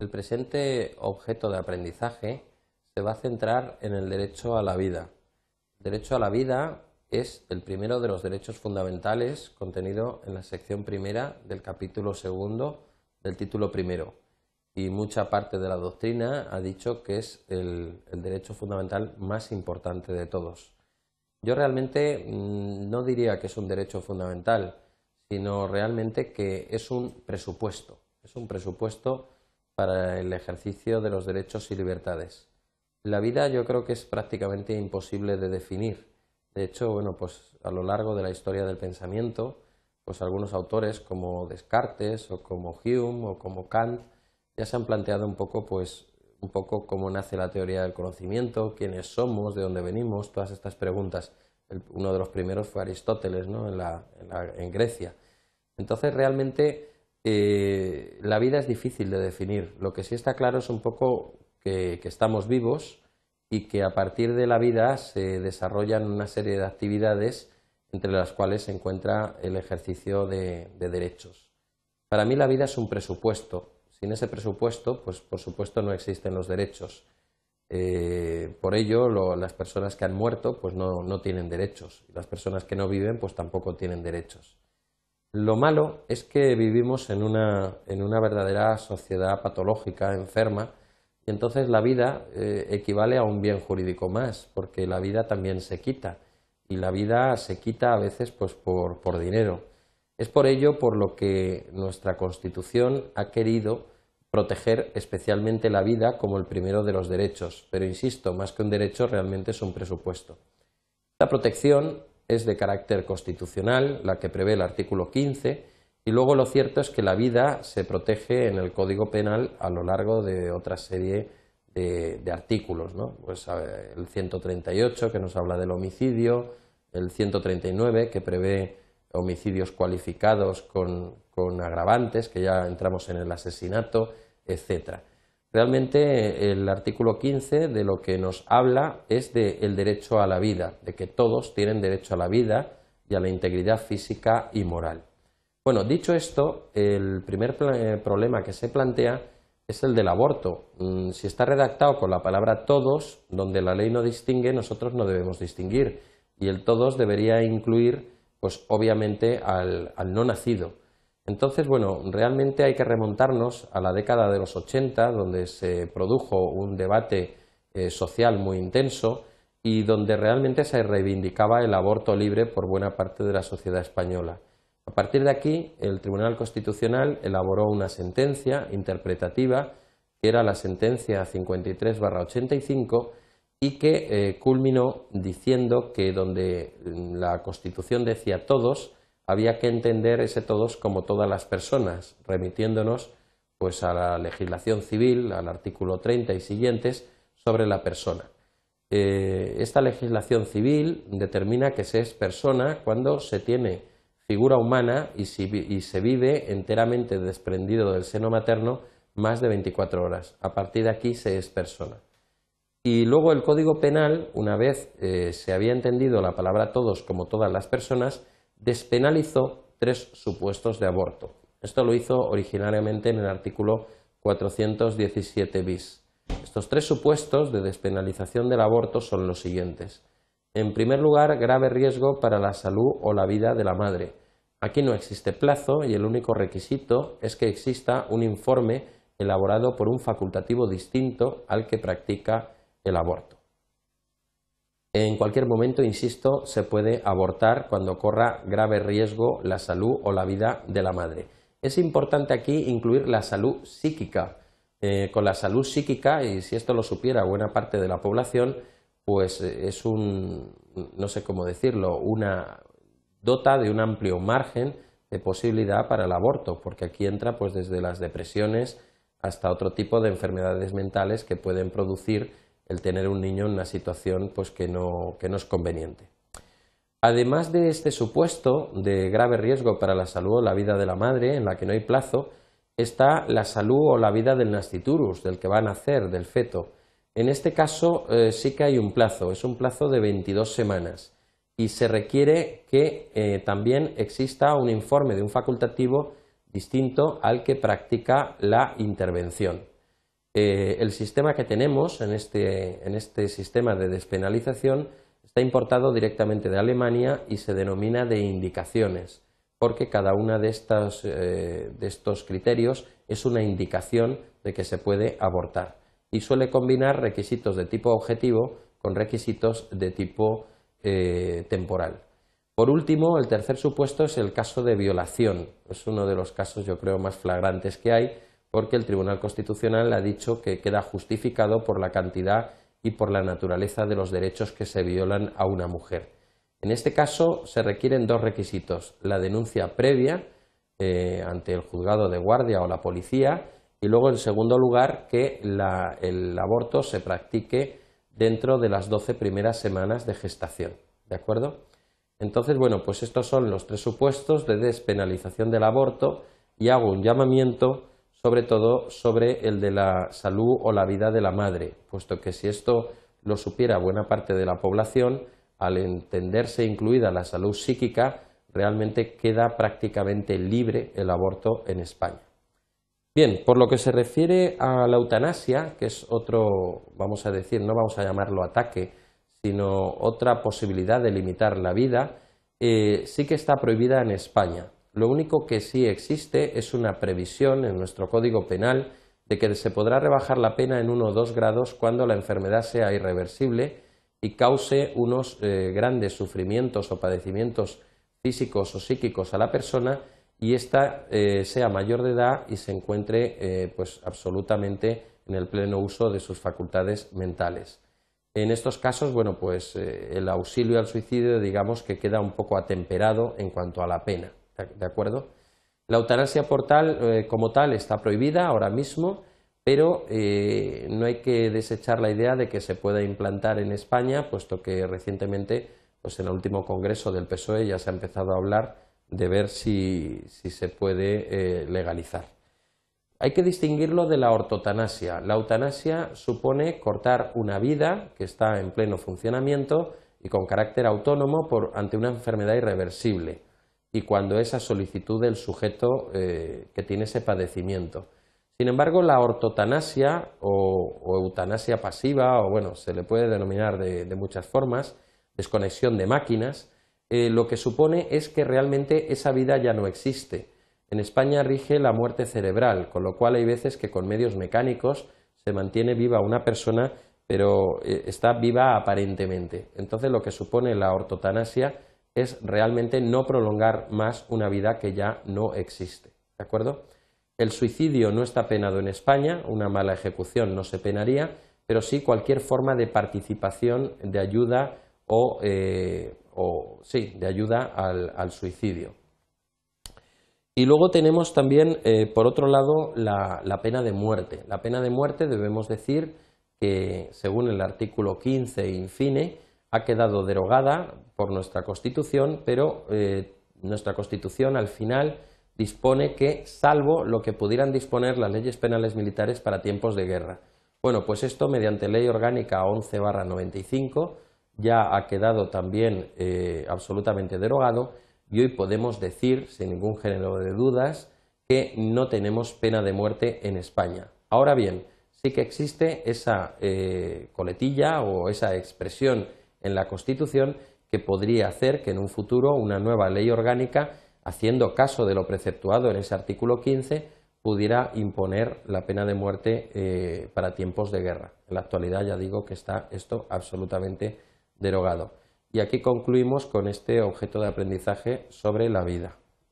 El presente objeto de aprendizaje se va a centrar en el derecho a la vida. El derecho a la vida es el primero de los derechos fundamentales contenido en la sección primera del capítulo segundo del título primero. Y mucha parte de la doctrina ha dicho que es el, el derecho fundamental más importante de todos. Yo realmente mm, no diría que es un derecho fundamental, sino realmente que es un presupuesto. Es un presupuesto para el ejercicio de los derechos y libertades. La vida yo creo que es prácticamente imposible de definir. De hecho, bueno, pues a lo largo de la historia del pensamiento, pues algunos autores como Descartes o como Hume o como Kant ya se han planteado un poco pues un poco cómo nace la teoría del conocimiento, quiénes somos, de dónde venimos, todas estas preguntas. uno de los primeros fue Aristóteles, ¿no? en, la, en Grecia. Entonces, realmente eh, la vida es difícil de definir. Lo que sí está claro es un poco que, estamos vivos y que a partir de la vida se desarrollan una serie de actividades entre las cuales se encuentra el ejercicio de, derechos. Para mí la vida es un presupuesto. Sin ese presupuesto, pues por supuesto no existen los derechos. Eh, por ello, las personas que han muerto pues no, no tienen derechos. Las personas que no viven pues tampoco tienen derechos. Lo malo es que vivimos en una, en una verdadera sociedad patológica, enferma, y entonces la vida eh, equivale a un bien jurídico más, porque la vida también se quita, y la vida se quita a veces pues, por, por dinero. Es por ello por lo que nuestra Constitución ha querido proteger especialmente la vida como el primero de los derechos, pero insisto, más que un derecho realmente es un presupuesto. La protección es de carácter constitucional, la que prevé el artículo 15, y luego lo cierto es que la vida se protege en el Código Penal a lo largo de otra serie de, artículos, ¿no? Pues el 138 que nos habla del homicidio, el 139 que prevé homicidios cualificados con, con agravantes, que ya entramos en el asesinato, etcétera. Realmente el artículo 15 de lo que nos habla es del derecho a la vida, de que todos tienen derecho a la vida y a la integridad física y moral. Bueno, dicho esto, el primer eh, problema que se plantea es el del aborto. Mm, si está redactado con la palabra todos, donde la ley no distingue, nosotros no debemos distinguir. Y el todos debería incluir, pues obviamente, al no nacido. Entonces, bueno, realmente hay que remontarnos a la década de los 80, donde se produjo un debate eh, social muy intenso y donde realmente se reivindicaba el aborto libre por buena parte de la sociedad española. A partir de aquí, el Tribunal Constitucional elaboró una sentencia interpretativa, que era la sentencia 53-85, y que eh, culminó diciendo que donde la Constitución decía todos, había que entender ese todos como todas las personas, remitiéndonos pues a la legislación civil, al artículo 30 y siguientes, sobre la persona. Eh, esta legislación civil determina que se es persona cuando se tiene figura humana y, y se vive enteramente desprendido del seno materno más de 24 horas. A partir de aquí se es persona. Y luego el Código Penal, una vez eh, se había entendido la palabra todos como todas las personas, despenalizó tres supuestos de aborto. Esto lo hizo originariamente en el artículo 417 bis. Estos tres supuestos de despenalización del aborto son los siguientes. En primer lugar, grave riesgo para la salud o la vida de la madre. Aquí no existe plazo y el único requisito es que exista un informe elaborado por un facultativo distinto al que practica el aborto. En cualquier momento, insisto, se puede abortar cuando corra grave riesgo la salud o la vida de la madre. Es importante aquí incluir la salud psíquica. Eh, con la salud psíquica, y si esto lo supiera buena parte de la población, pues eh, es un, no sé cómo decirlo, una dota de un amplio margen de posibilidad para el aborto, porque aquí entra pues desde las depresiones hasta otro tipo de enfermedades mentales que pueden producir el tener un niño en una situación pues, que, no, que no es conveniente. Además de este supuesto de grave riesgo para la salud o la vida de la madre, en la que no hay plazo, está la salud o la vida del nasciturus, del que va a nacer, del feto. En este caso eh, sí que hay un plazo, es un plazo de 22 semanas y se requiere que eh, también exista un informe de un facultativo distinto al que practica la intervención. Eh, el sistema que tenemos en este, en este sistema de despenalización está importado directamente de Alemania y se denomina de indicaciones, porque cada uno de eh, de estos criterios es una indicación de que se puede abortar y suele combinar requisitos de tipo objetivo con requisitos de tipo eh, temporal. Por último, el tercer supuesto es el caso de violación. Es uno de los casos, yo creo, más flagrantes que hay, porque el Tribunal Constitucional ha dicho que queda justificado por la cantidad y por la naturaleza de los derechos que se violan a una mujer. En este caso se requieren dos requisitos, la denuncia previa eh, ante el juzgado de guardia o la policía y luego, en segundo lugar, que el aborto se practique dentro de las doce primeras semanas de gestación. ¿De acuerdo? Entonces, bueno, pues estos son los tres supuestos de despenalización del aborto y hago un llamamiento sobre todo sobre el de la salud o la vida de la madre, puesto que si esto lo supiera buena parte de la población, al entenderse incluida la salud psíquica, realmente queda prácticamente libre el aborto en España. Bien, por lo que se refiere a la eutanasia, que es otro, vamos a decir, no vamos a llamarlo ataque, sino otra posibilidad de limitar la vida, eh, sí que está prohibida en España. Lo único que sí existe es una previsión en nuestro Código Penal de que se podrá rebajar la pena en uno o dos grados cuando la enfermedad sea irreversible y cause unos eh, grandes sufrimientos o padecimientos físicos o psíquicos a la persona y ésta eh, sea mayor de edad y se encuentre eh, pues absolutamente en el pleno uso de sus facultades mentales. En estos casos, bueno, pues el auxilio al suicidio digamos que queda un poco atemperado en cuanto a la pena. ¿De acuerdo? La eutanasia por tal, eh, como tal está prohibida ahora mismo, pero eh, no hay que desechar la idea de que se pueda implantar en España, puesto que recientemente, pues en el último congreso del PSOE ya se ha empezado a hablar de ver si, se puede eh, legalizar. Hay que distinguirlo de la ortotanasia. La eutanasia supone cortar una vida que está en pleno funcionamiento y con carácter autónomo por, ante una enfermedad irreversible y cuando es a solicitud del sujeto eh, que tiene ese padecimiento. Sin embargo, la ortotanasia o, eutanasia pasiva, o bueno, se le puede denominar de, muchas formas, desconexión de máquinas, eh, lo que supone es que realmente esa vida ya no existe. En España rige la muerte cerebral, con lo cual hay veces que con medios mecánicos se mantiene viva una persona, pero eh, está viva aparentemente. Entonces, lo que supone la ortotanasia es realmente no prolongar más una vida que ya no existe. ¿De acuerdo? El suicidio no está penado en España, una mala ejecución no se penaría, pero sí cualquier forma de participación, de ayuda o, eh, sí, de ayuda al, suicidio. Y luego tenemos también, eh, por otro lado, la, la, pena de muerte. La pena de muerte debemos decir que, según el artículo 15 infine, ha quedado derogada por nuestra Constitución, pero eh, nuestra Constitución al final dispone que, salvo lo que pudieran disponer las leyes penales militares para tiempos de guerra. Bueno, pues esto mediante Ley Orgánica 11 95 ya ha quedado también eh, absolutamente derogado y hoy podemos decir, sin ningún género de dudas, que no tenemos pena de muerte en España. Ahora bien, sí que existe esa eh, coletilla o esa expresión en la Constitución que podría hacer que en un futuro una nueva ley orgánica, haciendo caso de lo preceptuado en ese artículo 15, pudiera imponer la pena de muerte eh, para tiempos de guerra. En la actualidad ya digo que está esto absolutamente derogado. Y aquí concluimos con este objeto de aprendizaje sobre la vida.